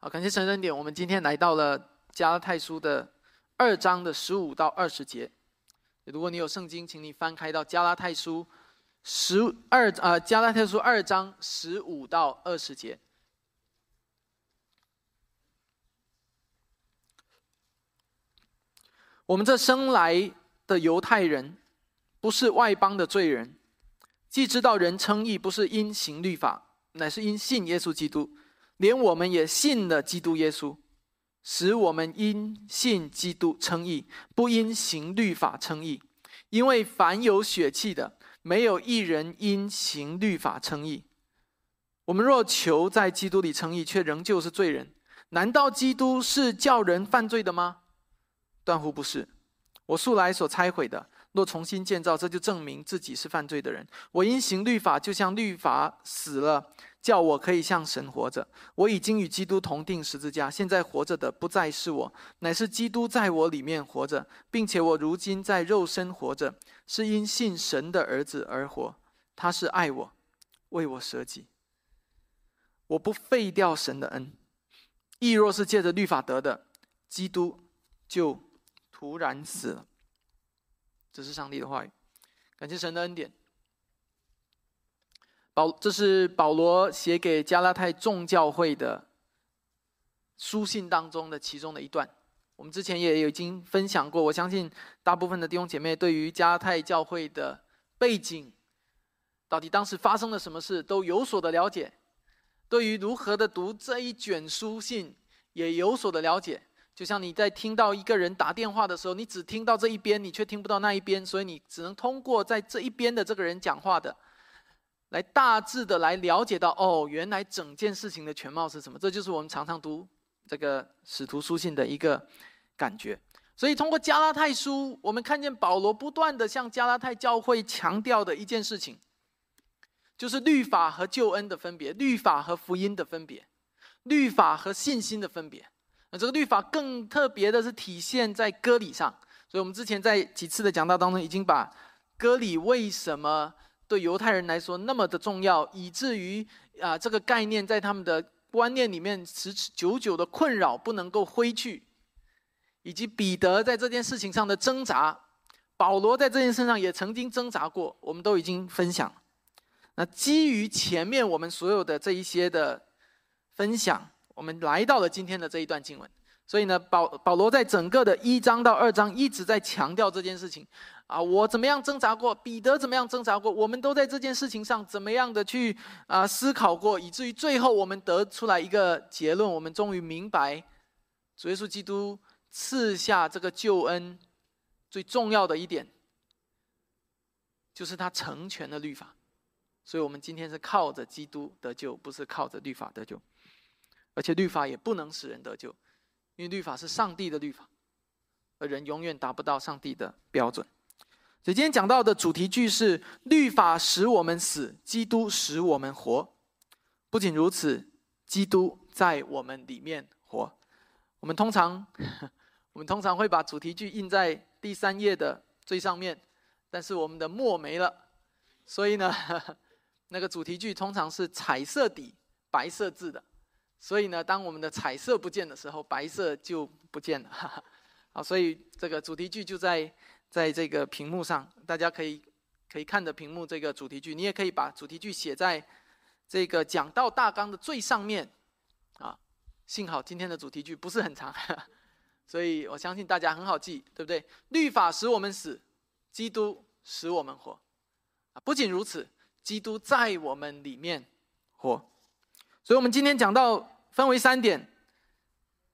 好，感谢神恩典。我们今天来到了加拉太书的二章的十五到二十节。如果你有圣经，请你翻开到加拉太书十二啊，加拉太书二章十五到二十节。我们这生来的犹太人，不是外邦的罪人，既知道人称义不是因行律法。乃是因信耶稣基督，连我们也信了基督耶稣，使我们因信基督称义，不因行律法称义。因为凡有血气的，没有一人因行律法称义。我们若求在基督里称义，却仍旧是罪人。难道基督是叫人犯罪的吗？断乎不是。我素来所拆毁的，若重新建造，这就证明自己是犯罪的人。我因行律法，就像律法死了。叫我可以向神活着。我已经与基督同定十字架，现在活着的不再是我，乃是基督在我里面活着，并且我如今在肉身活着，是因信神的儿子而活。他是爱我，为我舍己。我不废掉神的恩。义若是借着律法得的，基督就突然死了。这是上帝的话语。感谢神的恩典。保，这是保罗写给加拉太众教会的书信当中的其中的一段。我们之前也已经分享过，我相信大部分的弟兄姐妹对于加拉太教会的背景，到底当时发生了什么事都有所的了解。对于如何的读这一卷书信，也有所的了解。就像你在听到一个人打电话的时候，你只听到这一边，你却听不到那一边，所以你只能通过在这一边的这个人讲话的。来大致的来了解到，哦，原来整件事情的全貌是什么？这就是我们常常读这个使徒书信的一个感觉。所以通过加拉太书，我们看见保罗不断的向加拉太教会强调的一件事情，就是律法和救恩的分别，律法和福音的分别，律法和信心的分别。那这个律法更特别的是体现在割礼上。所以我们之前在几次的讲道当中，已经把割礼为什么。对犹太人来说那么的重要，以至于啊这个概念在他们的观念里面持久久的困扰不能够挥去，以及彼得在这件事情上的挣扎，保罗在这件事上也曾经挣扎过，我们都已经分享。那基于前面我们所有的这一些的分享，我们来到了今天的这一段经文。所以呢，保保罗在整个的一章到二章一直在强调这件事情。啊，我怎么样挣扎过？彼得怎么样挣扎过？我们都在这件事情上怎么样的去啊思考过，以至于最后我们得出来一个结论：我们终于明白，主耶稣基督赐下这个救恩最重要的一点，就是他成全了律法。所以我们今天是靠着基督得救，不是靠着律法得救。而且律法也不能使人得救，因为律法是上帝的律法，而人永远达不到上帝的标准。所以今天讲到的主题句是“律法使我们死，基督使我们活”。不仅如此，基督在我们里面活。我们通常，我们通常会把主题句印在第三页的最上面，但是我们的墨没了，所以呢，那个主题句通常是彩色底白色字的。所以呢，当我们的彩色不见的时候，白色就不见了。好，所以这个主题句就在。在这个屏幕上，大家可以可以看着屏幕这个主题句，你也可以把主题句写在这个讲道大纲的最上面，啊，幸好今天的主题句不是很长，所以我相信大家很好记，对不对？律法使我们死，基督使我们活，啊，不仅如此，基督在我们里面活，所以我们今天讲到分为三点，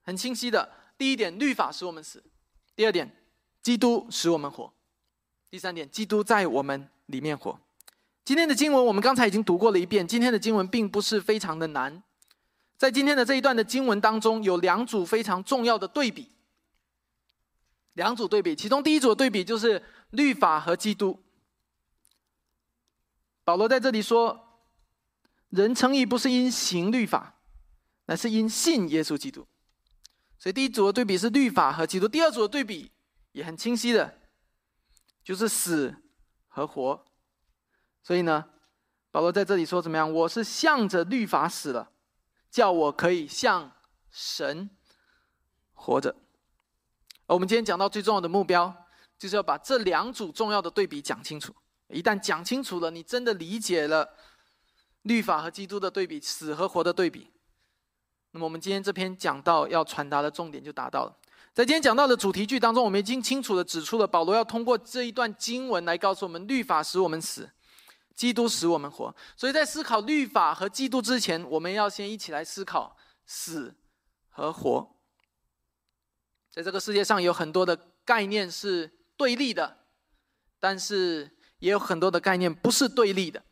很清晰的，第一点，律法使我们死，第二点。基督使我们活。第三点，基督在我们里面活。今天的经文我们刚才已经读过了一遍。今天的经文并不是非常的难。在今天的这一段的经文当中，有两组非常重要的对比。两组对比，其中第一组对比就是律法和基督。保罗在这里说，人称义不是因行律法，乃是因信耶稣基督。所以第一组的对比是律法和基督。第二组的对比。也很清晰的，就是死和活。所以呢，保罗在这里说怎么样？我是向着律法死了，叫我可以向神活着。而我们今天讲到最重要的目标，就是要把这两组重要的对比讲清楚。一旦讲清楚了，你真的理解了律法和基督的对比，死和活的对比，那么我们今天这篇讲到要传达的重点就达到了。在今天讲到的主题句当中，我们已经清楚的指出了保罗要通过这一段经文来告诉我们：律法使我们死，基督使我们活。所以在思考律法和基督之前，我们要先一起来思考死和活。在这个世界上有很多的概念是对立的，但是也有很多的概念不是对立的。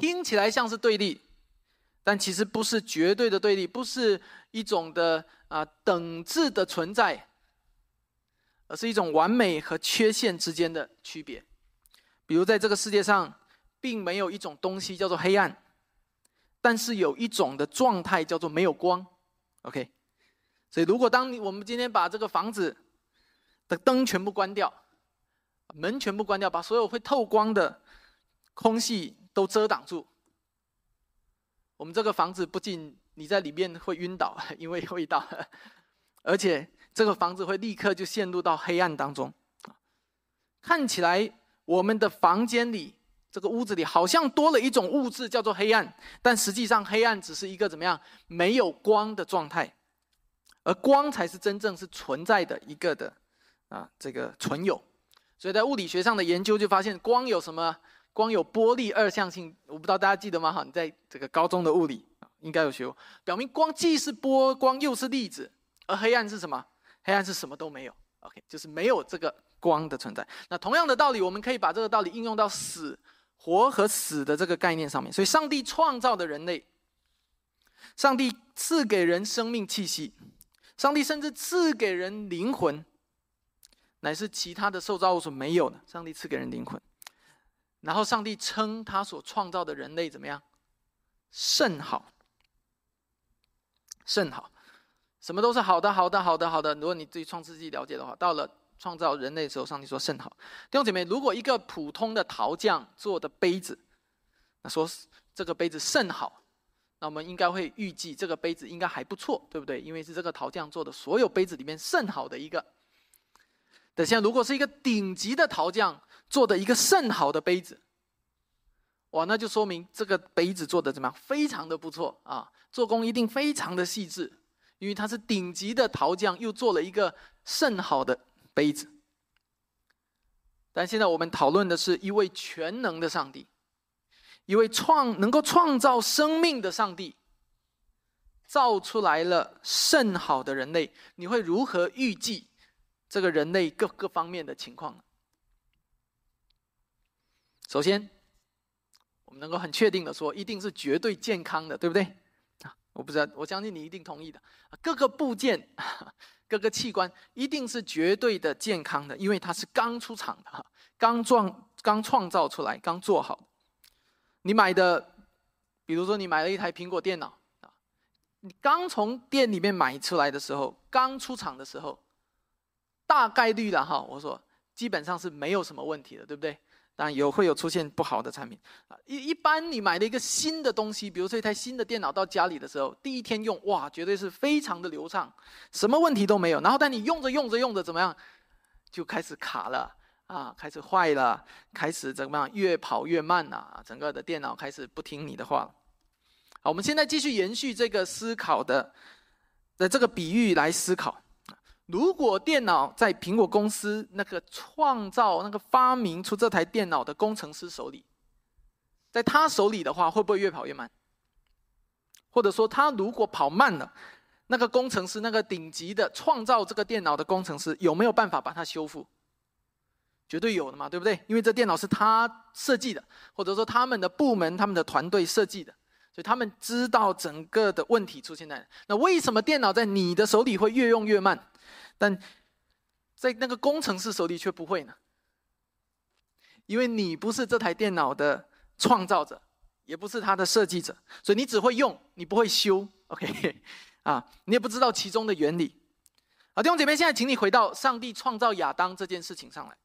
听起来像是对立，但其实不是绝对的对立，不是一种的。啊，等质的存在，而是一种完美和缺陷之间的区别。比如，在这个世界上，并没有一种东西叫做黑暗，但是有一种的状态叫做没有光。OK，所以如果当你我们今天把这个房子的灯全部关掉，门全部关掉，把所有会透光的空隙都遮挡住，我们这个房子不仅你在里面会晕倒，因为味道，而且这个房子会立刻就陷入到黑暗当中。看起来我们的房间里，这个屋子里好像多了一种物质，叫做黑暗。但实际上，黑暗只是一个怎么样没有光的状态，而光才是真正是存在的一个的啊，这个存有。所以在物理学上的研究就发现，光有什么？光有波粒二象性。我不知道大家记得吗？哈，你在这个高中的物理。应该有学过，表明光既是波光又是粒子，而黑暗是什么？黑暗是什么都没有。OK，就是没有这个光的存在。那同样的道理，我们可以把这个道理应用到死、活和死的这个概念上面。所以，上帝创造的人类，上帝赐给人生命气息，上帝甚至赐给人灵魂，乃是其他的受造物所没有的。上帝赐给人灵魂，然后上帝称他所创造的人类怎么样？甚好。甚好，什么都是好的，好的，好的，好的。如果你对创世纪了解的话，到了创造人类的时候，上帝说甚好。弟兄姐妹，如果一个普通的陶匠做的杯子，那说这个杯子甚好，那我们应该会预计这个杯子应该还不错，对不对？因为是这个陶匠做的所有杯子里面甚好的一个。等下，如果是一个顶级的陶匠做的一个甚好的杯子，哇，那就说明这个杯子做的怎么样？非常的不错啊。做工一定非常的细致，因为他是顶级的陶匠，又做了一个甚好的杯子。但现在我们讨论的是一位全能的上帝，一位创能够创造生命的上帝，造出来了甚好的人类，你会如何预计这个人类各个方面的情况呢？首先，我们能够很确定的说，一定是绝对健康的，对不对？啊我不知道，我相信你一定同意的。各个部件、各个器官一定是绝对的健康的，因为它是刚出厂的，哈刚创、刚创造出来、刚做好。你买的，比如说你买了一台苹果电脑啊，你刚从店里面买出来的时候，刚出厂的时候，大概率的哈，我说基本上是没有什么问题的，对不对？但有会有出现不好的产品啊，一一般你买了一个新的东西，比如说一台新的电脑到家里的时候，第一天用哇，绝对是非常的流畅，什么问题都没有。然后但你用着用着用着怎么样，就开始卡了啊，开始坏了，开始怎么样，越跑越慢呐，整个的电脑开始不听你的话了。好，我们现在继续延续这个思考的的这个比喻来思考。如果电脑在苹果公司那个创造、那个发明出这台电脑的工程师手里，在他手里的话，会不会越跑越慢？或者说，他如果跑慢了，那个工程师、那个顶级的创造这个电脑的工程师，有没有办法把它修复？绝对有的嘛，对不对？因为这电脑是他设计的，或者说他们的部门、他们的团队设计的，所以他们知道整个的问题出现在。那为什么电脑在你的手里会越用越慢？但在那个工程师手里却不会呢，因为你不是这台电脑的创造者，也不是它的设计者，所以你只会用，你不会修。OK，啊，你也不知道其中的原理。好，弟兄姐妹，现在请你回到上帝创造亚当这件事情上来。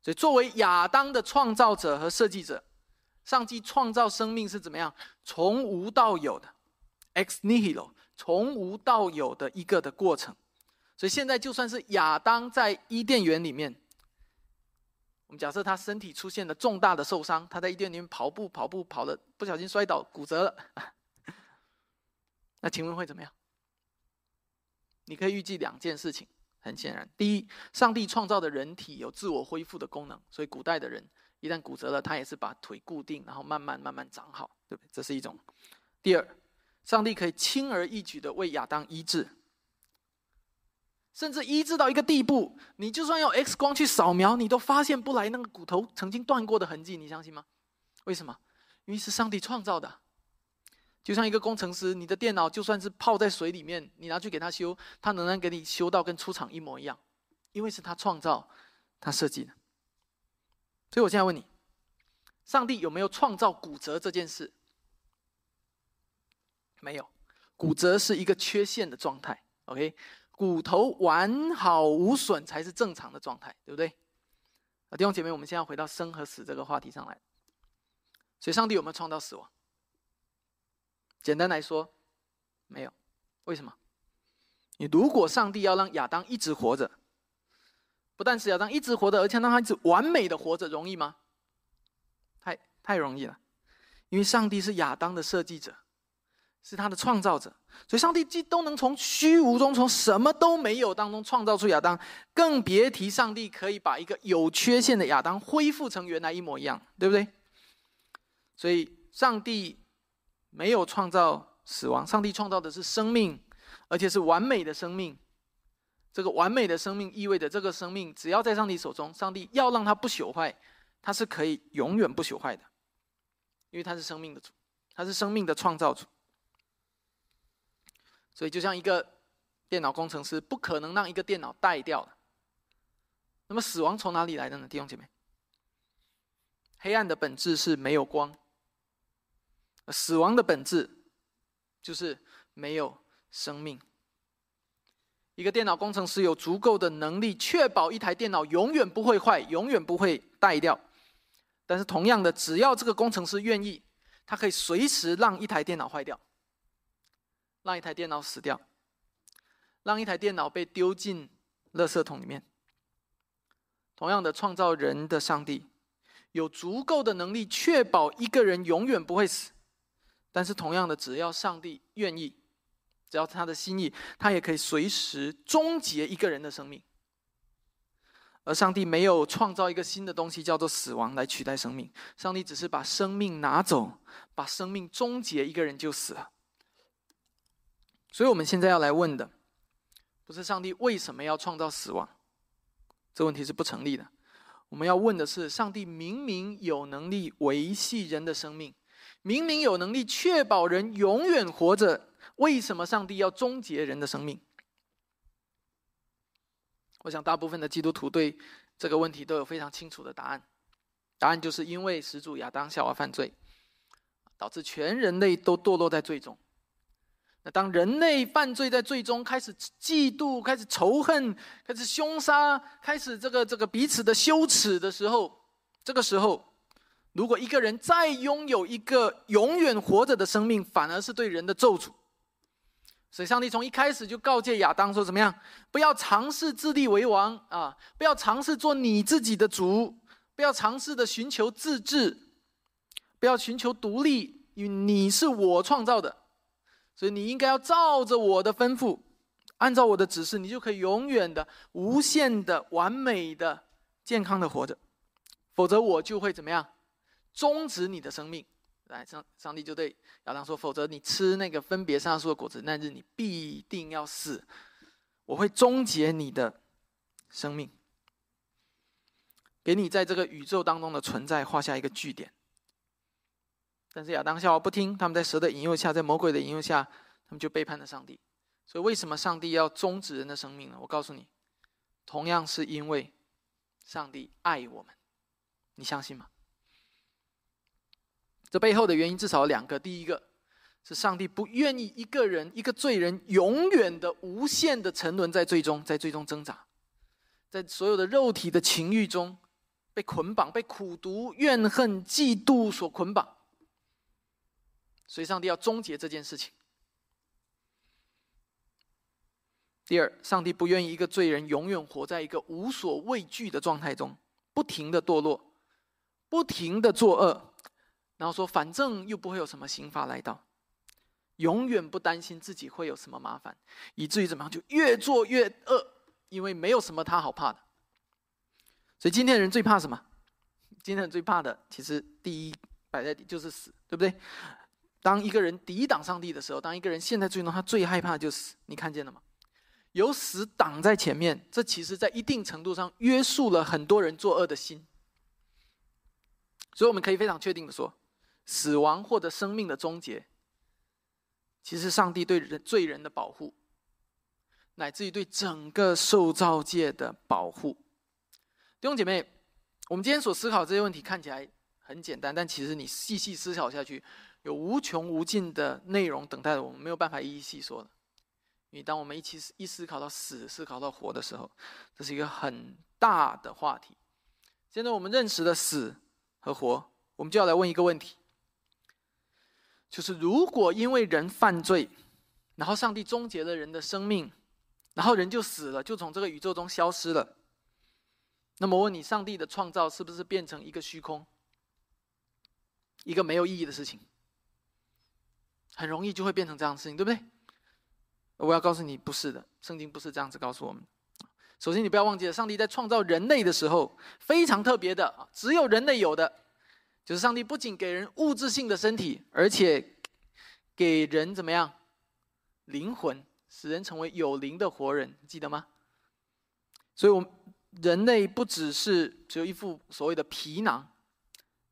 所以，作为亚当的创造者和设计者，上帝创造生命是怎么样？从无到有的，ex nihilo，从无到有的一个的过程。所以现在就算是亚当在伊甸园里面，我们假设他身体出现了重大的受伤，他在伊甸里面跑步跑步跑了，不小心摔倒骨折了，那请问会怎么样？你可以预计两件事情，很显然，第一，上帝创造的人体有自我恢复的功能，所以古代的人一旦骨折了，他也是把腿固定，然后慢慢慢慢长好，对不对？这是一种。第二，上帝可以轻而易举的为亚当医治，甚至医治到一个地步，你就算用 X 光去扫描，你都发现不来那个骨头曾经断过的痕迹，你相信吗？为什么？因为是上帝创造的。就像一个工程师，你的电脑就算是泡在水里面，你拿去给他修，他仍然给你修到跟出厂一模一样，因为是他创造、他设计的。所以我现在问你：上帝有没有创造骨折这件事？没有，骨折是一个缺陷的状态。OK，骨头完好无损才是正常的状态，对不对？啊弟兄姐妹，我们现在回到生和死这个话题上来。所以，上帝有没有创造死亡？简单来说，没有。为什么？你如果上帝要让亚当一直活着，不但是亚当一直活着，而且让他一直完美的活着，容易吗？太太容易了，因为上帝是亚当的设计者，是他的创造者，所以上帝既都能从虚无中，从什么都没有当中创造出亚当，更别提上帝可以把一个有缺陷的亚当恢复成原来一模一样，对不对？所以上帝。没有创造死亡，上帝创造的是生命，而且是完美的生命。这个完美的生命意味着，这个生命只要在上帝手中，上帝要让它不朽坏，它是可以永远不朽坏的，因为它是生命的主，它是生命的创造主。所以，就像一个电脑工程师，不可能让一个电脑带掉的。那么，死亡从哪里来的呢？弟兄姐妹，黑暗的本质是没有光。死亡的本质就是没有生命。一个电脑工程师有足够的能力确保一台电脑永远不会坏，永远不会带掉。但是同样的，只要这个工程师愿意，他可以随时让一台电脑坏掉，让一台电脑死掉，让一台电脑被丢进垃圾桶里面。同样的，创造人的上帝有足够的能力确保一个人永远不会死。但是同样的，只要上帝愿意，只要他的心意，他也可以随时终结一个人的生命。而上帝没有创造一个新的东西叫做死亡来取代生命，上帝只是把生命拿走，把生命终结，一个人就死了。所以我们现在要来问的，不是上帝为什么要创造死亡，这问题是不成立的。我们要问的是，上帝明明有能力维系人的生命。明明有能力确保人永远活着，为什么上帝要终结人的生命？我想大部分的基督徒对这个问题都有非常清楚的答案。答案就是因为始祖亚当夏娃犯罪，导致全人类都堕落在罪中。那当人类犯罪在最终开始嫉妒、开始仇恨、开始凶杀、开始这个这个彼此的羞耻的时候，这个时候。如果一个人再拥有一个永远活着的生命，反而是对人的咒诅。所以，上帝从一开始就告诫亚当说：“怎么样？不要尝试自立为王啊！不要尝试做你自己的主！不要尝试的寻求自治！不要寻求独立！因为你是我创造的，所以你应该要照着我的吩咐，按照我的指示，你就可以永远的、无限的、完美的、健康的活着。否则，我就会怎么样？”终止你的生命，来上上帝就对亚当说：“否则你吃那个分别上树的果子，那日你必定要死。我会终结你的生命，给你在这个宇宙当中的存在画下一个句点。”但是亚当夏娃不听，他们在蛇的引诱下，在魔鬼的引诱下，他们就背叛了上帝。所以为什么上帝要终止人的生命呢？我告诉你，同样是因为上帝爱我们，你相信吗？这背后的原因至少有两个：第一个是上帝不愿意一个人、一个罪人永远的、无限的沉沦在最终，在最终挣扎，在所有的肉体的情欲中被捆绑、被苦毒、怨恨、嫉妒所捆绑，所以上帝要终结这件事情。第二，上帝不愿意一个罪人永远活在一个无所畏惧的状态中，不停的堕落，不停的作恶，然后说反正又不会有什么刑罚来到，永远不担心自己会有什么麻烦，以至于怎么样就越做越恶，因为没有什么他好怕的。所以今天的人最怕什么？今天人最怕的其实第一摆在就是死，对不对？当一个人抵挡上帝的时候，当一个人陷在最终，他最害怕就是。你看见了吗？有死挡在前面，这其实在一定程度上约束了很多人作恶的心。所以我们可以非常确定的说，死亡或者生命的终结，其实上帝对人罪人的保护，乃至于对整个受造界的保护。弟兄姐妹，我们今天所思考这些问题看起来很简单，但其实你细细思考下去。有无穷无尽的内容等待着我们，没有办法一一细说的。因为当我们一起一思考到死、思考到活的时候，这是一个很大的话题。现在我们认识了死和活，我们就要来问一个问题：就是如果因为人犯罪，然后上帝终结了人的生命，然后人就死了，就从这个宇宙中消失了，那么问你，上帝的创造是不是变成一个虚空，一个没有意义的事情？很容易就会变成这样的事情，对不对？我要告诉你，不是的，圣经不是这样子告诉我们。首先，你不要忘记了，上帝在创造人类的时候非常特别的，只有人类有的，就是上帝不仅给人物质性的身体，而且给人怎么样灵魂，使人成为有灵的活人，记得吗？所以，我们人类不只是只有一副所谓的皮囊，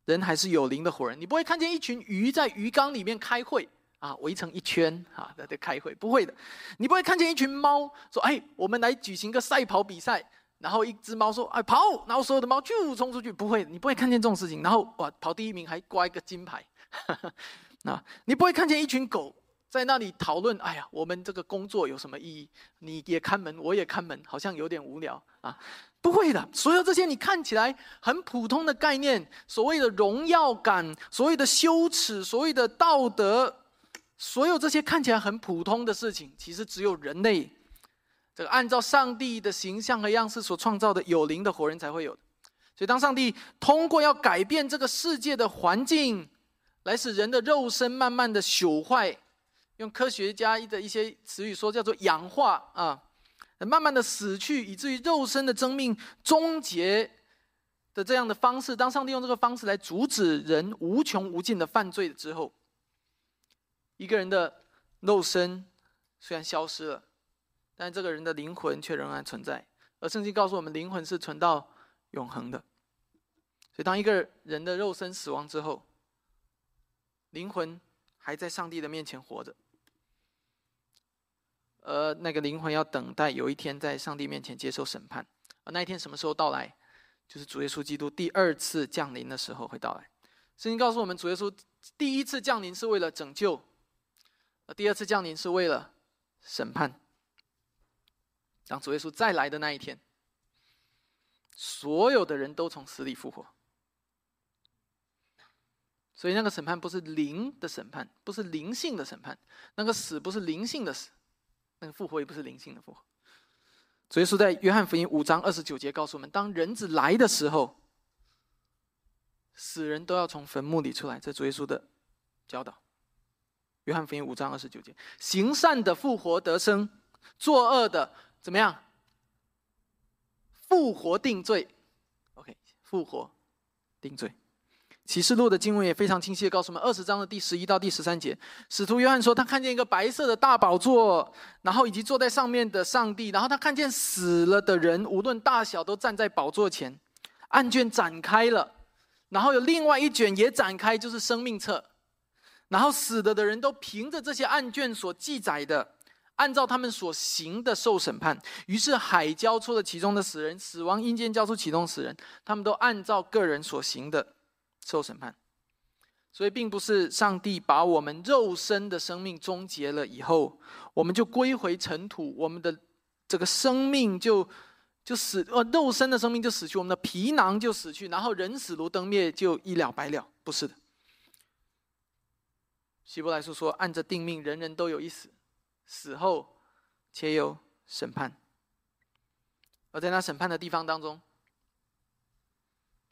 人还是有灵的活人。你不会看见一群鱼在鱼缸里面开会。啊，围成一圈啊，在这开会，不会的，你不会看见一群猫说：“哎，我们来举行个赛跑比赛。”然后一只猫说：“哎，跑！”然后所有的猫就冲出去，不会，你不会看见这种事情。然后哇，跑第一名还挂一个金牌。那你不会看见一群狗在那里讨论：“哎呀，我们这个工作有什么意义？你也看门，我也看门，好像有点无聊啊。”不会的，所有这些你看起来很普通的概念，所谓的荣耀感，所谓的羞耻，所谓的道德。所有这些看起来很普通的事情，其实只有人类这个按照上帝的形象和样式所创造的有灵的活人才会有。所以，当上帝通过要改变这个世界的环境，来使人的肉身慢慢的朽坏，用科学家的一些词语说叫做氧化啊，慢慢的死去，以至于肉身的生命终结的这样的方式，当上帝用这个方式来阻止人无穷无尽的犯罪之后。一个人的肉身虽然消失了，但这个人的灵魂却仍然存在。而圣经告诉我们，灵魂是存到永恒的。所以，当一个人的肉身死亡之后，灵魂还在上帝的面前活着。而那个灵魂要等待有一天在上帝面前接受审判。而那一天什么时候到来？就是主耶稣基督第二次降临的时候会到来。圣经告诉我们，主耶稣第一次降临是为了拯救。第二次降临是为了审判。当主耶稣再来的那一天，所有的人都从死里复活。所以那个审判不是灵的审判，不是灵性的审判。那个死不是灵性的死，那个复活也不是灵性的复活。主耶稣在约翰福音五章二十九节告诉我们：当人子来的时候，死人都要从坟墓里出来。这主耶稣的教导。约翰福音五章二十九节：行善的复活得生，作恶的怎么样？复活定罪。OK，复活定罪。启示录的经文也非常清晰的告诉我们，二十章的第十一到第十三节，使徒约翰说，他看见一个白色的大宝座，然后以及坐在上面的上帝，然后他看见死了的人，无论大小，都站在宝座前。案卷展开了，然后有另外一卷也展开，就是生命册。然后死的的人都凭着这些案卷所记载的，按照他们所行的受审判。于是海交出了其中的死人，死亡阴间交出其中死人，他们都按照个人所行的受审判。所以，并不是上帝把我们肉身的生命终结了以后，我们就归回尘土，我们的这个生命就就死，呃，肉身的生命就死去，我们的皮囊就死去，然后人死如灯灭，就一了百了。不是的。希伯来书说：“按着定命，人人都有一死，死后且有审判。而在那审判的地方当中，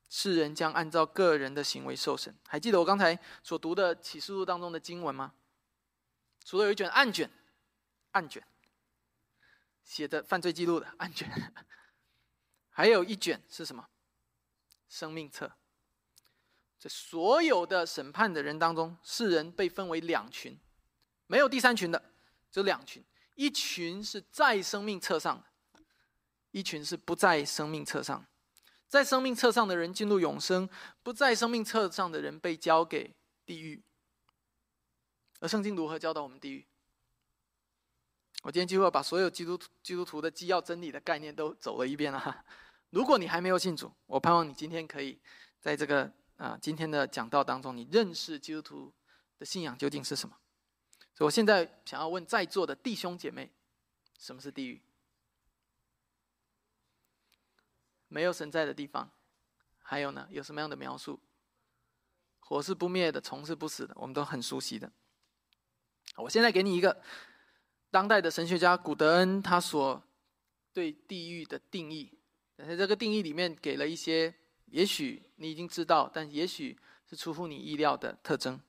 世人将按照个人的行为受审。还记得我刚才所读的启示录当中的经文吗？除了有一卷案卷，案卷写的犯罪记录的案卷，还有一卷是什么？生命册。在所有的审判的人当中，世人被分为两群，没有第三群的，只有两群。一群是在生命册上，一群是不在生命册上。在生命册上的人进入永生，不在生命册上的人被交给地狱。而圣经如何教导我们地狱？我今天几乎把所有基督基督徒的基要真理的概念都走了一遍了。如果你还没有信主，我盼望你今天可以在这个啊今天的讲道当中，你认识基督徒的信仰究竟是什么。所以我现在想要问在座的弟兄姐妹，什么是地狱？没有神在的地方，还有呢？有什么样的描述？火是不灭的，虫是不死的，我们都很熟悉的。我现在给你一个当代的神学家古德恩他所对地狱的定义，在这个定义里面给了一些，也许你已经知道，但也许是出乎你意料的特征。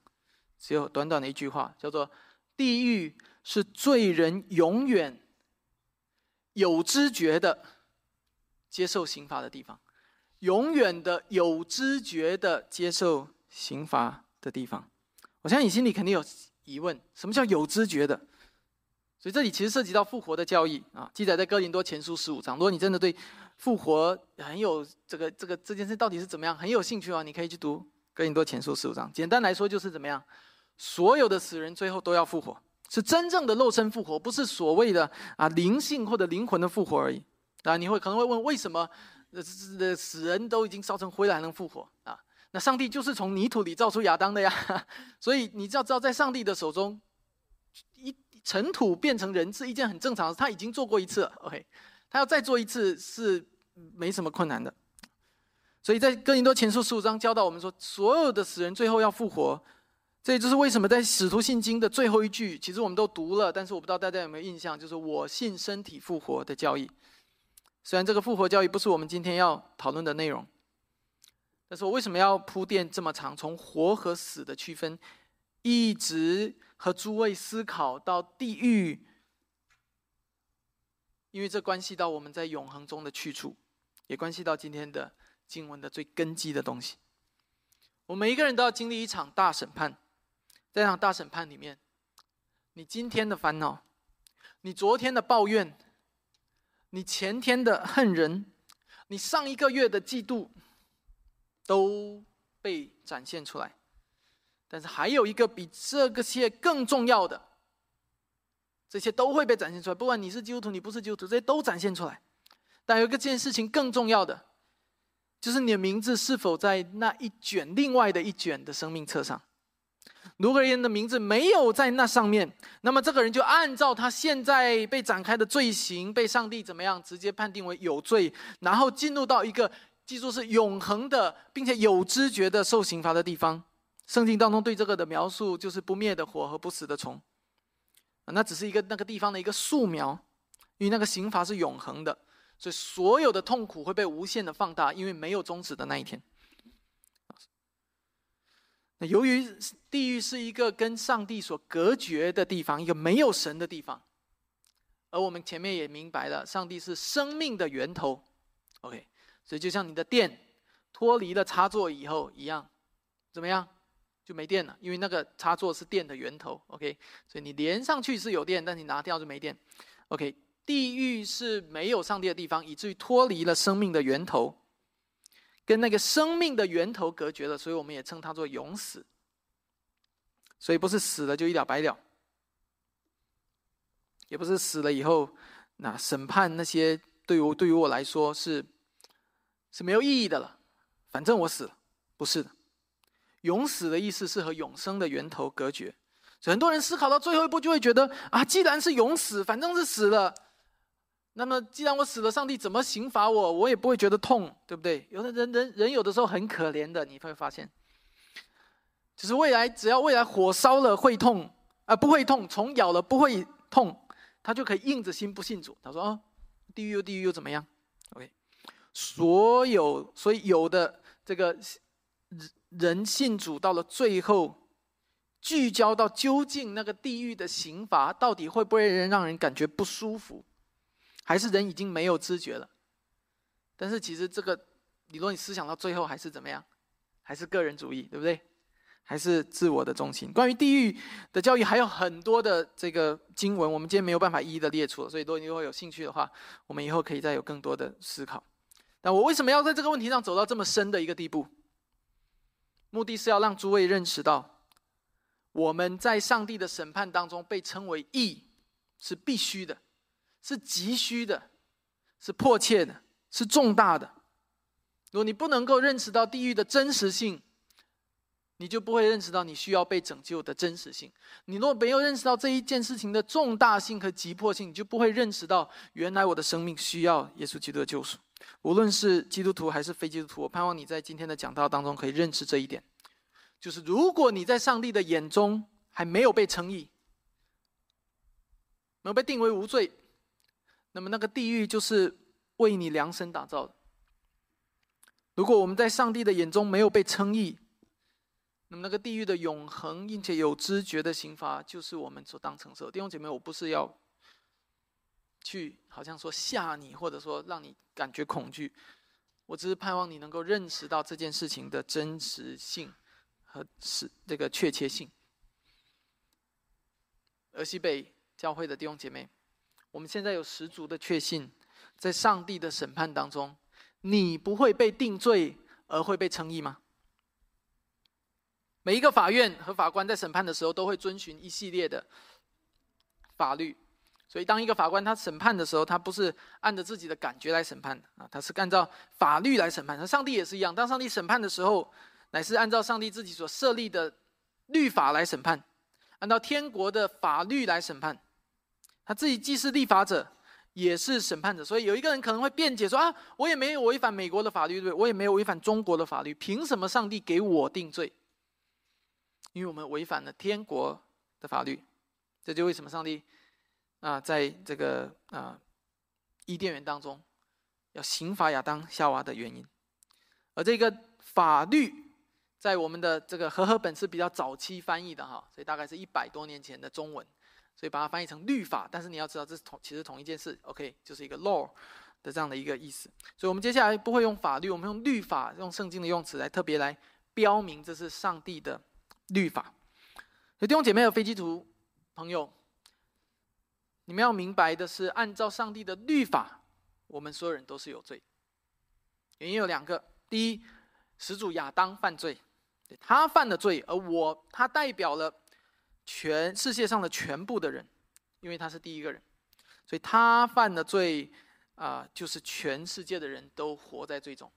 只有短短的一句话，叫做。地狱是罪人永远有知觉的接受刑罚的地方，永远的有知觉的接受刑罚的地方。我相信你心里肯定有疑问：什么叫有知觉的？所以这里其实涉及到复活的教义啊，记载在哥林多前书十五章。如果你真的对复活很有这个这个这件事到底是怎么样很有兴趣啊，你可以去读哥林多前书十五章。简单来说就是怎么样？所有的死人最后都要复活，是真正的肉身复活，不是所谓的啊灵性或者灵魂的复活而已。啊，你会可能会问，为什么呃死人都已经烧成灰了还能复活啊？那上帝就是从泥土里造出亚当的呀，所以你要知道，在上帝的手中，一尘土变成人是一件很正常的，他已经做过一次了。OK，他要再做一次是没什么困难的。所以在哥林多前书十五章教导我们说，所有的死人最后要复活。这也就是为什么在《使徒信经》的最后一句，其实我们都读了，但是我不知道大家有没有印象，就是“我信身体复活”的教义。虽然这个复活教义不是我们今天要讨论的内容，但是我为什么要铺垫这么长，从活和死的区分，一直和诸位思考到地狱？因为这关系到我们在永恒中的去处，也关系到今天的经文的最根基的东西。我们每一个人都要经历一场大审判。在这场大审判里面，你今天的烦恼，你昨天的抱怨，你前天的恨人，你上一个月的嫉妒，都被展现出来。但是还有一个比这个些更重要的，这些都会被展现出来。不管你是基督徒，你不是基督徒，这些都展现出来。但有一个件事情更重要的，就是你的名字是否在那一卷另外的一卷的生命册上。如果人的名字没有在那上面，那么这个人就按照他现在被展开的罪行，被上帝怎么样直接判定为有罪，然后进入到一个记住是永恒的，并且有知觉的受刑罚的地方。圣经当中对这个的描述就是不灭的火和不死的虫，那只是一个那个地方的一个素描，因为那个刑罚是永恒的，所以所有的痛苦会被无限的放大，因为没有终止的那一天。那由于地狱是一个跟上帝所隔绝的地方，一个没有神的地方，而我们前面也明白了，上帝是生命的源头。OK，所以就像你的电脱离了插座以后一样，怎么样就没电了？因为那个插座是电的源头。OK，所以你连上去是有电，但你拿掉就没电。OK，地狱是没有上帝的地方，以至于脱离了生命的源头。跟那个生命的源头隔绝了，所以我们也称它做永死。所以不是死了就一了百了，也不是死了以后，那审判那些对于对于我来说是是没有意义的了。反正我死了，不是的。永死的意思是和永生的源头隔绝。很多人思考到最后一步，就会觉得啊，既然是永死，反正是死了。那么，既然我死了，上帝怎么刑罚我，我也不会觉得痛，对不对？有的人，人，人有的时候很可怜的，你会发现，就是未来只要未来火烧了会痛，啊，不会痛；虫咬了不会痛，他就可以硬着心不信主。他说：“哦，地狱又地狱又怎么样？”OK，所有所以有的这个人人信主到了最后，聚焦到究竟那个地狱的刑罚到底会不会人让人感觉不舒服，还是人已经没有知觉了？但是其实这个理论你思想到最后还是怎么样？还是个人主义，对不对？还是自我的中心。关于地狱的教育还有很多的这个经文，我们今天没有办法一一的列出，所以如果你如果有兴趣的话，我们以后可以再有更多的思考。但我为什么要在这个问题上走到这么深的一个地步？目的是要让诸位认识到，我们在上帝的审判当中被称为义，是必须的，是急需的，是迫切的，是重大的。如果你不能够认识到地狱的真实性，你就不会认识到你需要被拯救的真实性。你若没有认识到这一件事情的重大性和急迫性，你就不会认识到原来我的生命需要耶稣基督的救赎。无论是基督徒还是非基督徒，我盼望你在今天的讲道当中可以认识这一点：就是如果你在上帝的眼中还没有被称义，没有被定为无罪，那么那个地狱就是为你量身打造的。如果我们在上帝的眼中没有被称义，那么，那个地狱的永恒，并且有知觉的刑罚，就是我们所当承受。弟兄姐妹，我不是要去好像说吓你，或者说让你感觉恐惧，我只是盼望你能够认识到这件事情的真实性和是这个确切性。而西北教会的弟兄姐妹，我们现在有十足的确信，在上帝的审判当中，你不会被定罪而会被称义吗？每一个法院和法官在审判的时候，都会遵循一系列的法律。所以，当一个法官他审判的时候，他不是按着自己的感觉来审判的啊，他是按照法律来审判。那上帝也是一样，当上帝审判的时候，乃是按照上帝自己所设立的律法来审判，按照天国的法律来审判。他自己既是立法者，也是审判者。所以，有一个人可能会辩解说：“啊，我也没有违反美国的法律，对不对？我也没有违反中国的法律，凭什么上帝给我定罪？”因为我们违反了天国的法律，这就为什么上帝啊，在这个啊伊甸园当中要刑罚亚当夏娃的原因。而这个法律在我们的这个和合本是比较早期翻译的哈，所以大概是一百多年前的中文，所以把它翻译成律法。但是你要知道，这是同其实同一件事，OK，就是一个 law 的这样的一个意思。所以我们接下来不会用法律，我们用律法，用圣经的用词来特别来标明这是上帝的。律法，有弟兄姐妹有飞机图朋友，你们要明白的是，按照上帝的律法，我们所有人都是有罪。原因有两个：第一，始祖亚当犯罪，他犯了罪，而我他代表了全世界上的全部的人，因为他是第一个人，所以他犯的罪啊，就是全世界的人都活在罪中。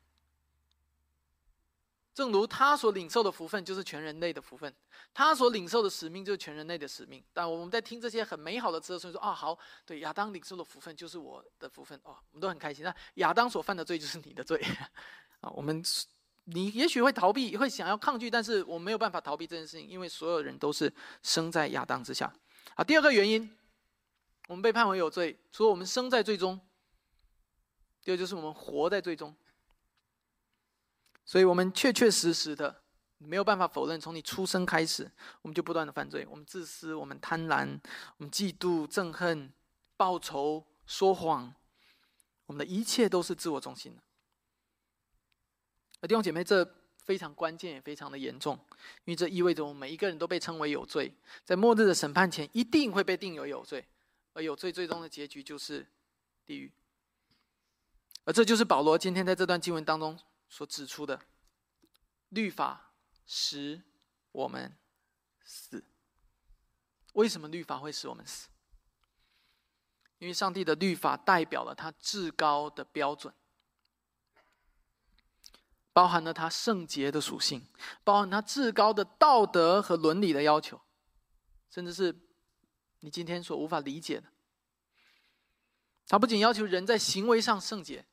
正如他所领受的福分就是全人类的福分，他所领受的使命就是全人类的使命。但我们在听这些很美好的词的时候，说啊，好，对亚当领受的福分就是我的福分哦，我们都很开心。那亚当所犯的罪就是你的罪啊，我们你也许会逃避，会想要抗拒，但是我没有办法逃避这件事情，因为所有人都是生在亚当之下。啊，第二个原因，我们被判为有罪，除了我们生在罪中，第二就是我们活在罪中。所以我们确确实实的没有办法否认，从你出生开始，我们就不断的犯罪。我们自私，我们贪婪，我们嫉妒、憎恨、报仇、说谎，我们的一切都是自我中心的。而弟兄姐妹，这非常关键，也非常的严重，因为这意味着我们每一个人都被称为有罪，在末日的审判前一定会被定为有罪，而有罪最终的结局就是地狱。而这就是保罗今天在这段经文当中。所指出的律法使我们死。为什么律法会使我们死？因为上帝的律法代表了他至高的标准，包含了他圣洁的属性，包含他至高的道德和伦理的要求，甚至是你今天所无法理解的。他不仅要求人在行为上圣洁，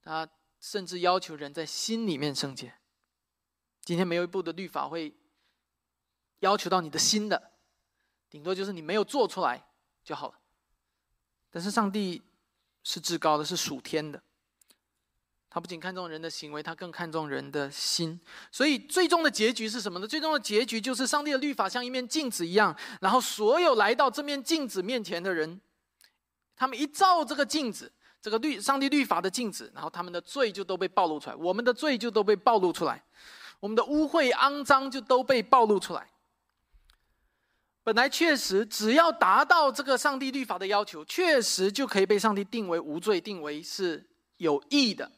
他。甚至要求人在心里面圣洁。今天没有一部的律法会要求到你的心的，顶多就是你没有做出来就好了。但是上帝是至高的，是属天的。他不仅看重人的行为，他更看重人的心。所以最终的结局是什么呢？最终的结局就是上帝的律法像一面镜子一样，然后所有来到这面镜子面前的人，他们一照这个镜子，这个律上帝律法的镜子，然后他们的罪就都被暴露出来，我们的罪就都被暴露出来，我们的污秽肮脏就都被暴露出来。本来确实，只要达到这个上帝律法的要求，确实就可以被上帝定为无罪，定为是有益的。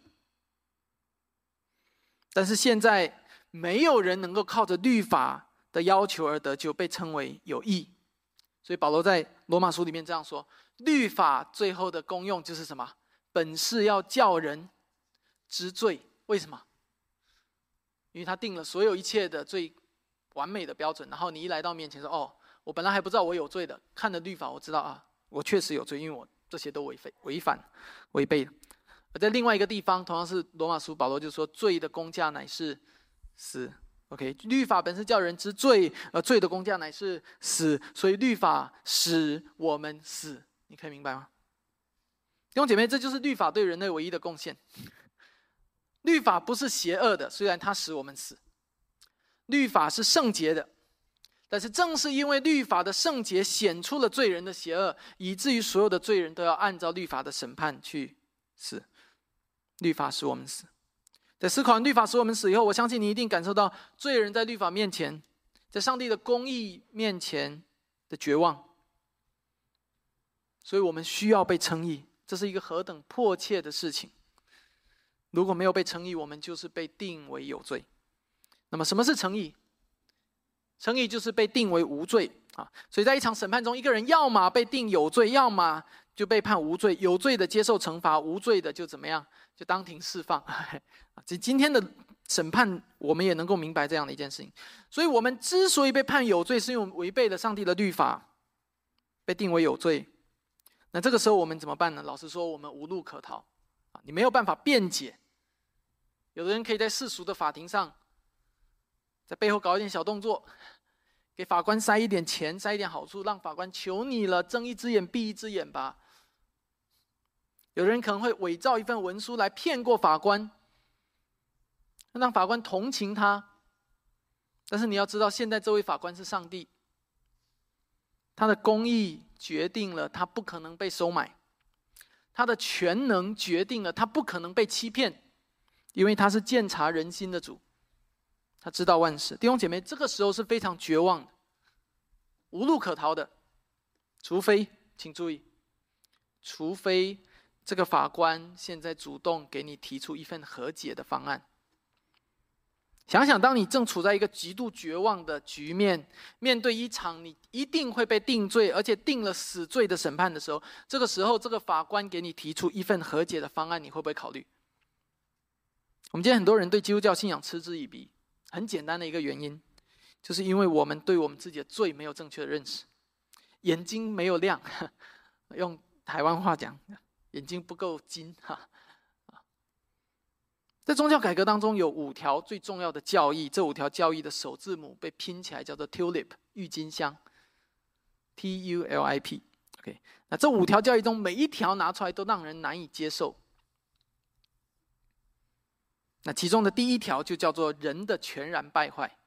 但是现在，没有人能够靠着律法的要求而得救，被称为有益。所以保罗在罗马书里面这样说：律法最后的功用就是什么？本是要叫人知罪。为什么？因为他定了所有一切的最完美的标准，然后你一来到面前说：“哦。”我本来还不知道我有罪的，看了律法我知道啊，我确实有罪，因为我这些都违背、违反、违背。而在另外一个地方，同样是罗马书，保罗就说：“罪的工价乃是死。” OK，律法本是叫人知罪，而罪的工价乃是死，所以律法使我们死。你可以明白吗？弟兄姐妹，这就是律法对人类唯一的贡献。律法不是邪恶的，虽然它使我们死；律法是圣洁的。但是正是因为律法的圣洁显出了罪人的邪恶，以至于所有的罪人都要按照律法的审判去死。律法使我们死。在思考完律法使我们死以后，我相信你一定感受到罪人在律法面前，在上帝的公义面前的绝望。所以我们需要被称义，这是一个何等迫切的事情。如果没有被称义，我们就是被定为有罪。那么什么是称义？成义就是被定为无罪啊，所以在一场审判中，一个人要么被定有罪，要么就被判无罪。有罪的接受惩罚，无罪的就怎么样？就当庭释放。这今天的审判，我们也能够明白这样的一件事情。所以，我们之所以被判有罪，是因为违背了上帝的律法，被定为有罪。那这个时候我们怎么办呢？老实说，我们无路可逃啊！你没有办法辩解。有的人可以在世俗的法庭上。在背后搞一点小动作，给法官塞一点钱，塞一点好处，让法官求你了，睁一只眼闭一只眼吧。有的人可能会伪造一份文书来骗过法官，让法官同情他。但是你要知道，现在这位法官是上帝，他的公义决定了他不可能被收买，他的全能决定了他不可能被欺骗，因为他是鉴察人心的主。他知道万事，弟兄姐妹，这个时候是非常绝望的，无路可逃的，除非，请注意，除非这个法官现在主动给你提出一份和解的方案。想想，当你正处在一个极度绝望的局面，面对一场你一定会被定罪，而且定了死罪的审判的时候，这个时候，这个法官给你提出一份和解的方案，你会不会考虑？我们今天很多人对基督教信仰嗤之以鼻。很简单的一个原因，就是因为我们对我们自己的罪没有正确的认识，眼睛没有亮，用台湾话讲，眼睛不够金哈。在宗教改革当中，有五条最重要的教义，这五条教义的首字母被拼起来叫做 Tulip 郁金香，T U L I P。OK，那这五条教义中每一条拿出来都让人难以接受。那其中的第一条就叫做人的全然败坏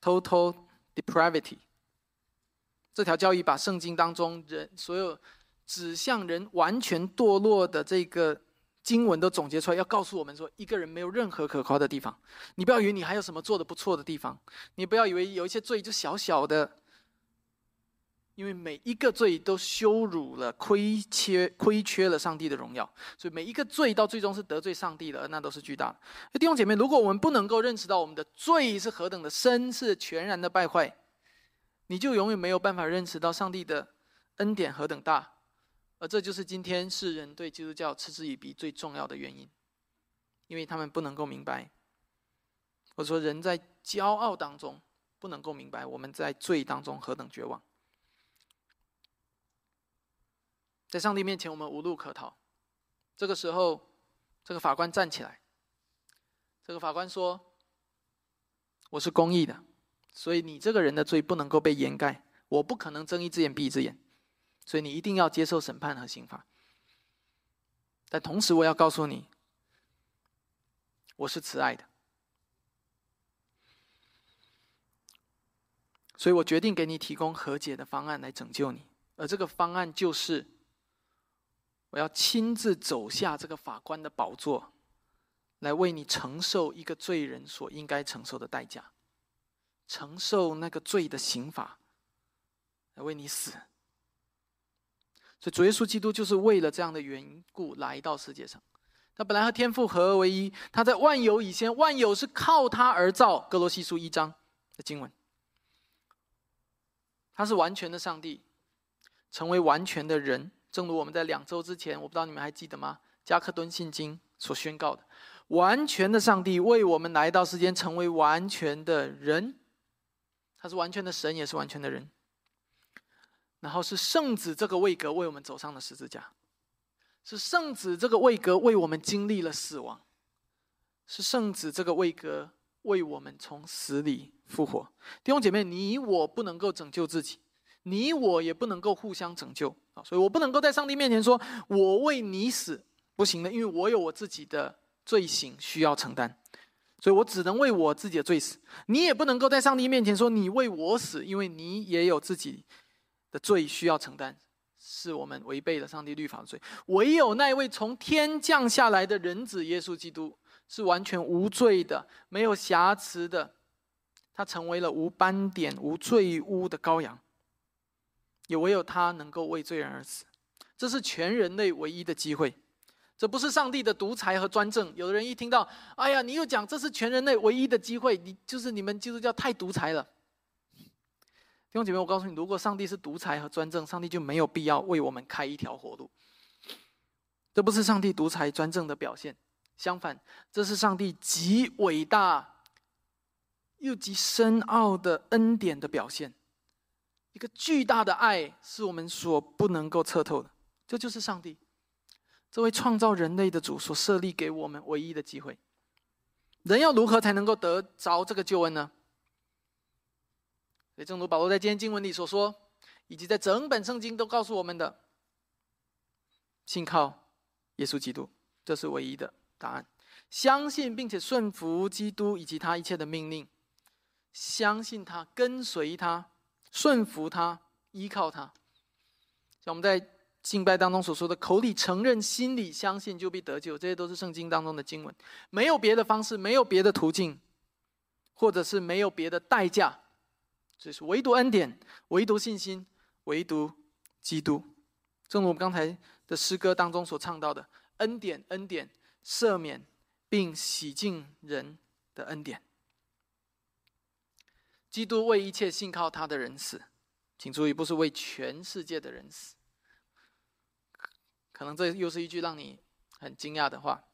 （total depravity）。这条教义把圣经当中人所有指向人完全堕落的这个经文都总结出来，要告诉我们说，一个人没有任何可夸的地方。你不要以为你还有什么做的不错的地方，你不要以为有一些罪就小小的。因为每一个罪都羞辱了、亏缺、亏缺了上帝的荣耀，所以每一个罪到最终是得罪上帝的，那都是巨大的。弟兄姐妹，如果我们不能够认识到我们的罪是何等的深，是全然的败坏，你就永远没有办法认识到上帝的恩典何等大。而这就是今天世人对基督教嗤之以鼻最重要的原因，因为他们不能够明白，我说人在骄傲当中不能够明白我们在罪当中何等绝望。在上帝面前，我们无路可逃。这个时候，这个法官站起来。这个法官说：“我是公义的，所以你这个人的罪不能够被掩盖。我不可能睁一只眼闭一只眼。所以你一定要接受审判和刑罚。但同时，我要告诉你，我是慈爱的，所以我决定给你提供和解的方案来拯救你。而这个方案就是，我要亲自走下这个法官的宝座，来为你承受一个罪人所应该承受的代价，承受那个罪的刑罚，来为你死。所以主耶稣基督就是为了这样的缘故来到世界上。他本来和天父合而为一，他在万有以前，万有是靠他而造。哥罗西书一章的经文，他是完全的上帝。成为完全的人，正如我们在两周之前，我不知道你们还记得吗？加克敦信经所宣告的，完全的上帝为我们来到世间，成为完全的人，他是完全的神，也是完全的人。然后是圣子这个位格为我们走上了十字架，是圣子这个位格为我们经历了死亡，是圣子这个位格为我们从死里复活。弟兄姐妹，你我不能够拯救自己。你我也不能够互相拯救啊，所以我不能够在上帝面前说“我为你死”，不行的，因为我有我自己的罪行需要承担，所以我只能为我自己的罪死。你也不能够在上帝面前说“你为我死”，因为你也有自己的罪需要承担，是我们违背了上帝律法的罪。唯有那位从天降下来的人子耶稣基督是完全无罪的，没有瑕疵的，他成为了无斑点、无罪污的羔羊。也唯有他能够为罪人而死，这是全人类唯一的机会。这不是上帝的独裁和专政。有的人一听到，哎呀，你又讲这是全人类唯一的机会，你就是你们基督教太独裁了。弟兄姐妹，我告诉你，如果上帝是独裁和专政，上帝就没有必要为我们开一条活路。这不是上帝独裁专政的表现，相反，这是上帝极伟大又极深奥的恩典的表现。一个巨大的爱是我们所不能够测透的，这就是上帝，这位创造人类的主所设立给我们唯一的机会。人要如何才能够得着这个救恩呢？所以，正如保罗在今天经文里所说，以及在整本圣经都告诉我们的，信靠耶稣基督，这是唯一的答案。相信并且顺服基督以及他一切的命令，相信他，跟随他。顺服他，依靠他，像我们在敬拜当中所说的，口里承认，心里相信，就必得救。这些都是圣经当中的经文，没有别的方式，没有别的途径，或者是没有别的代价，这是唯独恩典，唯独信心，唯独基督。正如我们刚才的诗歌当中所唱到的，恩典，恩典，赦免并洗净人的恩典。基督为一切信靠他的人死，请注意，不是为全世界的人死。可能这又是一句让你很惊讶的话，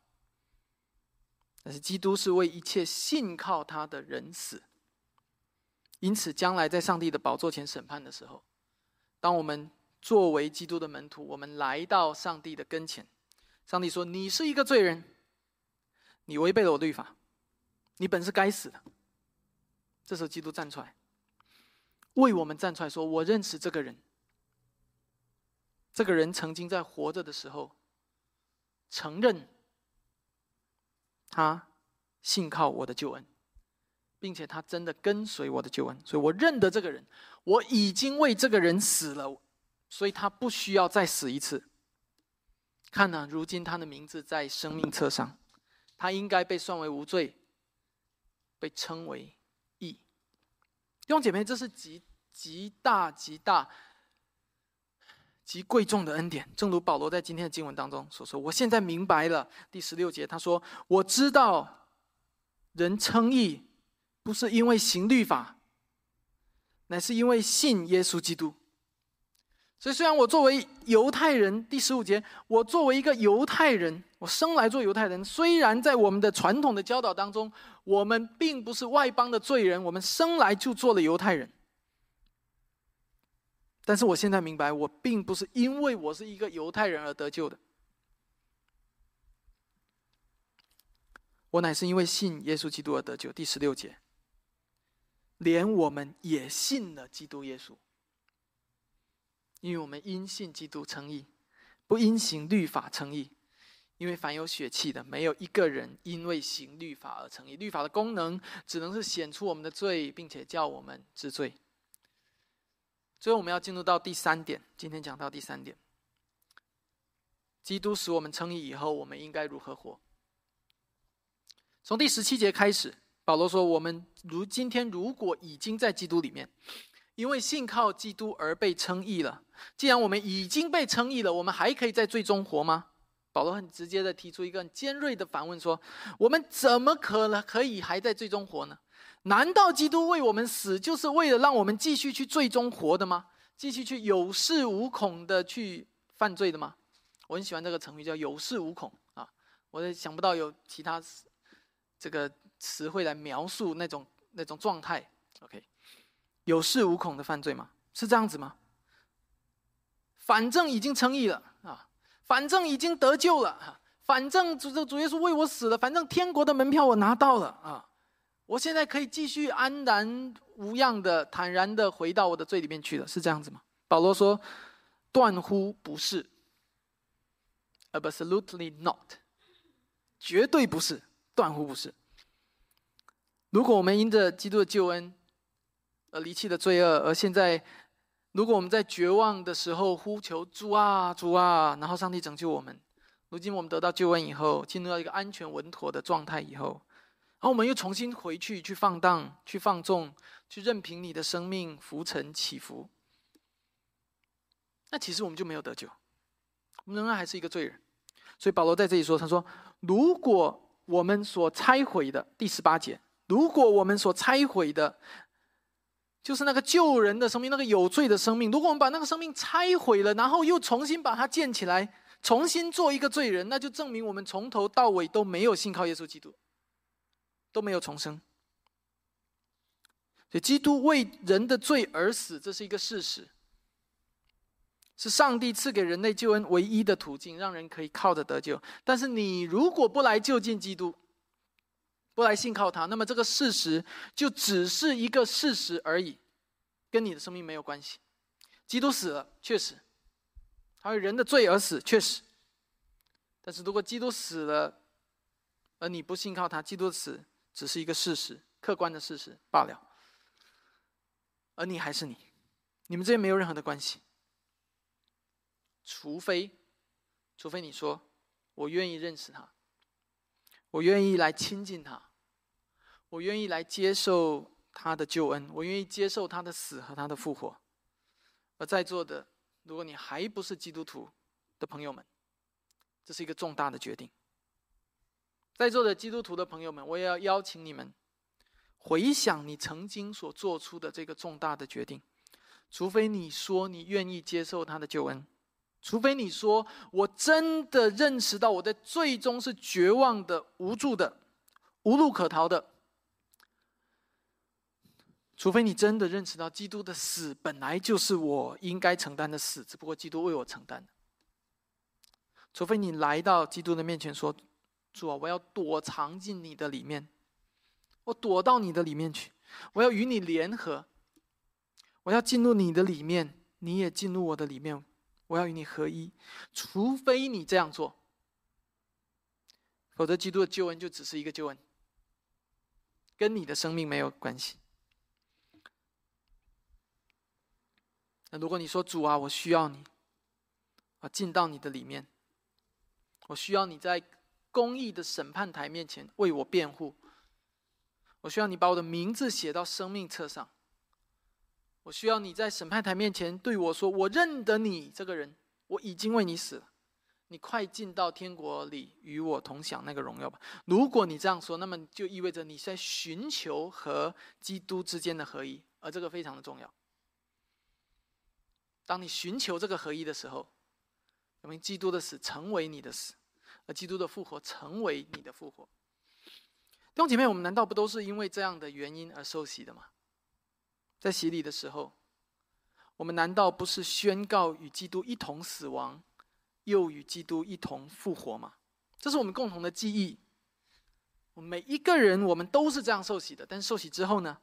但是基督是为一切信靠他的人死。因此，将来在上帝的宝座前审判的时候，当我们作为基督的门徒，我们来到上帝的跟前，上帝说：“你是一个罪人，你违背了我律法，你本是该死的。”这时候，基督站出来，为我们站出来说：“我认识这个人。这个人曾经在活着的时候，承认他信靠我的救恩，并且他真的跟随我的救恩。所以我认得这个人，我已经为这个人死了，所以他不需要再死一次。看呢，如今他的名字在生命册上，他应该被算为无罪，被称为义。”弟兄姐妹，这是极极大极大极贵重的恩典。正如保罗在今天的经文当中所说：“我现在明白了。”第十六节他说：“我知道人称义不是因为行律法，乃是因为信耶稣基督。”所以，虽然我作为犹太人，第十五节，我作为一个犹太人，我生来做犹太人。虽然在我们的传统的教导当中，我们并不是外邦的罪人，我们生来就做了犹太人。但是我现在明白，我并不是因为我是一个犹太人而得救的，我乃是因为信耶稣基督而得救。第十六节，连我们也信了基督耶稣。因为我们因信基督称义，不因行律法称义。因为凡有血气的，没有一个人因为行律法而成义。律法的功能只能是显出我们的罪，并且叫我们知罪。最后，我们要进入到第三点。今天讲到第三点：基督使我们称义以后，我们应该如何活？从第十七节开始，保罗说：“我们如今天如果已经在基督里面，因为信靠基督而被称义了。既然我们已经被称义了，我们还可以在最终活吗？”保罗很直接的提出一个很尖锐的反问：说，我们怎么可能可以还在最终活呢？难道基督为我们死，就是为了让我们继续去最终活的吗？继续去有恃无恐的去犯罪的吗？我很喜欢这个成语，叫有恃无恐啊！我也想不到有其他这个词汇来描述那种那种状态。OK，有恃无恐的犯罪吗？是这样子吗？反正已经称义了啊！反正已经得救了，反正主主耶稣为我死了，反正天国的门票我拿到了啊！我现在可以继续安然无恙的、坦然的回到我的罪里面去了，是这样子吗？保罗说：“断乎不是，absolutely not，绝对不是，断乎不是。如果我们因着基督的救恩而离弃了罪恶，而现在……”如果我们在绝望的时候呼求主啊主啊，然后上帝拯救我们。如今我们得到救恩以后，进入到一个安全稳妥的状态以后，然后我们又重新回去去放荡、去放纵、去任凭你的生命浮沉起伏。那其实我们就没有得救，我们仍然还是一个罪人。所以保罗在这里说：“他说，如果我们所拆毁的第十八节，如果我们所拆毁的。”就是那个救人的生命，那个有罪的生命。如果我们把那个生命拆毁了，然后又重新把它建起来，重新做一个罪人，那就证明我们从头到尾都没有信靠耶稣基督，都没有重生。所以，基督为人的罪而死，这是一个事实，是上帝赐给人类救恩唯一的途径，让人可以靠着得救。但是，你如果不来就近基督，不来信靠他，那么这个事实就只是一个事实而已，跟你的生命没有关系。基督死了，确实，他为人的罪而死，确实。但是如果基督死了，而你不信靠他，基督的死只是一个事实，客观的事实罢了。而你还是你，你们之间没有任何的关系。除非，除非你说我愿意认识他，我愿意来亲近他。我愿意来接受他的救恩，我愿意接受他的死和他的复活。而在座的，如果你还不是基督徒的朋友们，这是一个重大的决定。在座的基督徒的朋友们，我也要邀请你们回想你曾经所做出的这个重大的决定。除非你说你愿意接受他的救恩，除非你说我真的认识到我在最终是绝望的、无助的、无路可逃的。除非你真的认识到基督的死本来就是我应该承担的死，只不过基督为我承担的。除非你来到基督的面前说：“主啊，我要躲藏进你的里面，我躲到你的里面去，我要与你联合，我要进入你的里面，你也进入我的里面，我要与你合一。”除非你这样做，否则基督的救恩就只是一个救恩，跟你的生命没有关系。那如果你说主啊，我需要你，啊，进到你的里面，我需要你在公义的审判台面前为我辩护，我需要你把我的名字写到生命册上，我需要你在审判台面前对我说：“我认得你这个人，我已经为你死了，你快进到天国里与我同享那个荣耀吧。”如果你这样说，那么就意味着你在寻求和基督之间的合一，而这个非常的重要。当你寻求这个合一的时候，因为基督的死成为你的死，而基督的复活成为你的复活。弟兄姐妹，我们难道不都是因为这样的原因而受洗的吗？在洗礼的时候，我们难道不是宣告与基督一同死亡，又与基督一同复活吗？这是我们共同的记忆。我们每一个人，我们都是这样受洗的。但是受洗之后呢？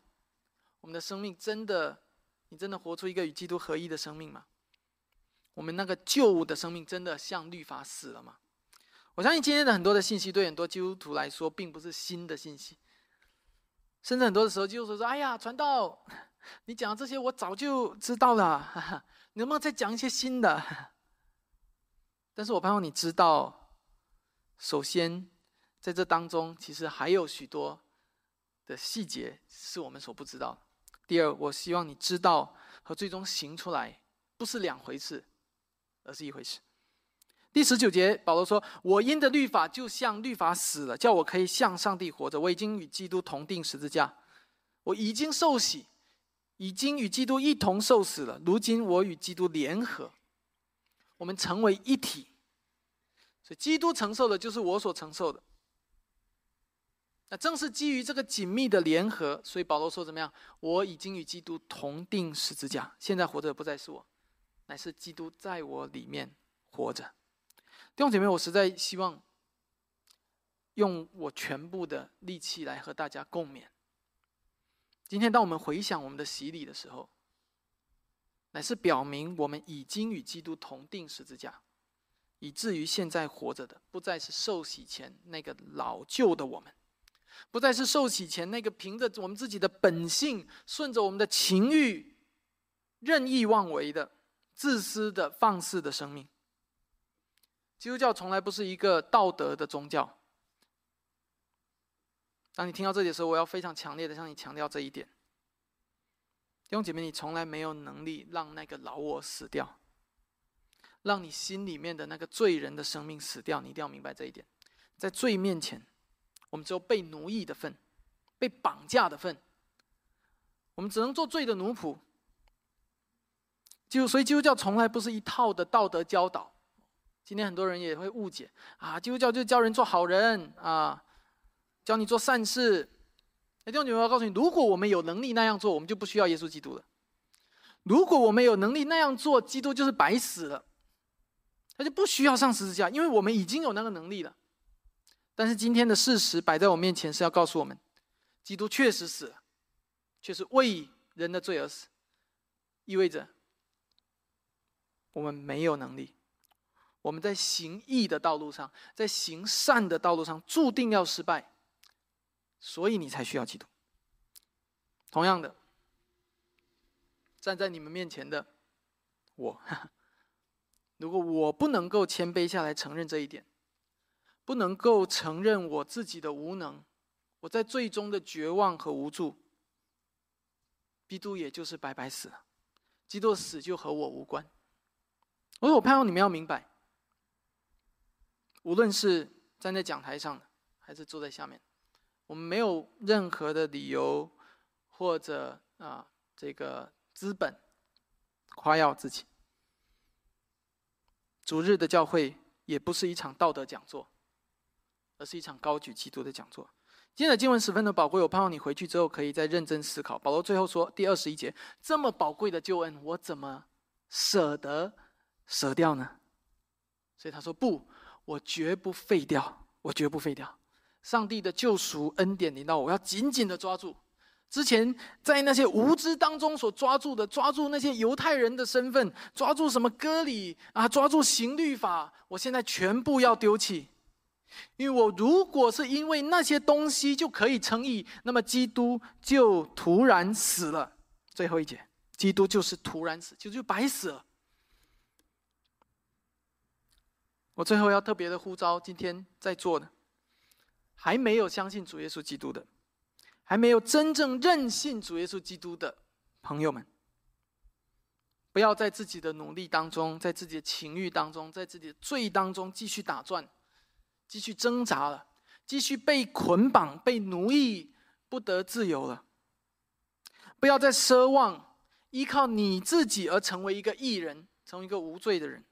我们的生命真的？你真的活出一个与基督合一的生命吗？我们那个旧的生命真的像律法死了吗？我相信今天的很多的信息对很多基督徒来说并不是新的信息，甚至很多的时候基督徒说：“哎呀，传道，你讲的这些我早就知道了，你能不能再讲一些新的？”但是我盼望你知道，首先在这当中其实还有许多的细节是我们所不知道。第二，我希望你知道和最终行出来不是两回事。而是一回事。第十九节，保罗说：“我因的律法就像律法死了，叫我可以向上帝活着。我已经与基督同定十字架，我已经受洗，已经与基督一同受死了。如今我与基督联合，我们成为一体。所以基督承受的，就是我所承受的。那正是基于这个紧密的联合，所以保罗说怎么样？我已经与基督同定十字架，现在活着不再是我。”乃是基督在我里面活着，弟兄姐妹，我实在希望用我全部的力气来和大家共勉。今天，当我们回想我们的洗礼的时候，乃是表明我们已经与基督同定十字架，以至于现在活着的，不再是受洗前那个老旧的我们，不再是受洗前那个凭着我们自己的本性，顺着我们的情欲任意妄为的。自私的、放肆的生命。基督教从来不是一个道德的宗教。当你听到这里的时候，我要非常强烈的向你强调这一点：弟兄姐妹，你从来没有能力让那个老我死掉，让你心里面的那个罪人的生命死掉。你一定要明白这一点。在罪面前，我们只有被奴役的份，被绑架的份。我们只能做罪的奴仆。就所以基督教从来不是一套的道德教导，今天很多人也会误解啊，基督教就教人做好人啊，教你做善事。弟兄姐妹，我要告诉你，如果我们有能力那样做，我们就不需要耶稣基督了。如果我们有能力那样做，基督就是白死了，他就不需要上十字架，因为我们已经有那个能力了。但是今天的事实摆在我面前，是要告诉我们，基督确实死了，却是为人的罪而死，意味着。我们没有能力，我们在行义的道路上，在行善的道路上，注定要失败，所以你才需要基督。同样的，站在你们面前的我，如果我不能够谦卑下来承认这一点，不能够承认我自己的无能，我在最终的绝望和无助，基督也就是白白死了，基督死就和我无关。我说，我盼望你们要明白，无论是站在讲台上的，还是坐在下面，我们没有任何的理由或者啊这个资本夸耀自己。主日的教会也不是一场道德讲座，而是一场高举基督的讲座。今天的经文十分的宝贵，我盼望你回去之后可以再认真思考。保罗最后说，第二十一节，这么宝贵的救恩，我怎么舍得？舍掉呢？所以他说：“不，我绝不废掉，我绝不废掉。上帝的救赎恩典临到我，我要紧紧的抓住。之前在那些无知当中所抓住的，抓住那些犹太人的身份，抓住什么割礼啊，抓住行律法，我现在全部要丢弃。因为我如果是因为那些东西就可以称义，那么基督就突然死了。最后一节，基督就是突然死，就就白死了。”我最后要特别的呼召，今天在座的还没有相信主耶稣基督的，还没有真正认信主耶稣基督的朋友们，不要在自己的努力当中，在自己的情欲当中，在自己的罪当中继续打转，继续挣扎了，继续被捆绑、被奴役，不得自由了。不要再奢望依靠你自己而成为一个艺人，成为一个无罪的人。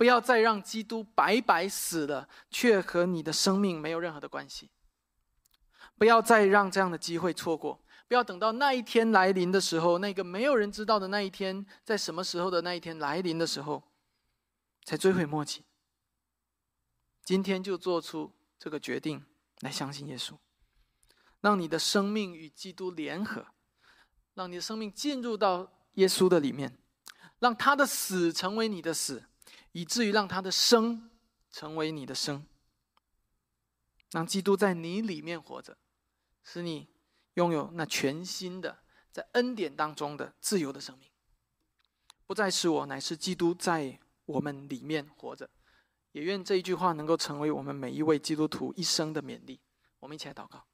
不要再让基督白白死了，却和你的生命没有任何的关系。不要再让这样的机会错过。不要等到那一天来临的时候，那个没有人知道的那一天，在什么时候的那一天来临的时候，才追悔莫及。今天就做出这个决定，来相信耶稣，让你的生命与基督联合，让你的生命进入到耶稣的里面。让他的死成为你的死，以至于让他的生成为你的生。让基督在你里面活着，使你拥有那全新的在恩典当中的自由的生命。不再是我，乃是基督在我们里面活着。也愿这一句话能够成为我们每一位基督徒一生的勉励。我们一起来祷告。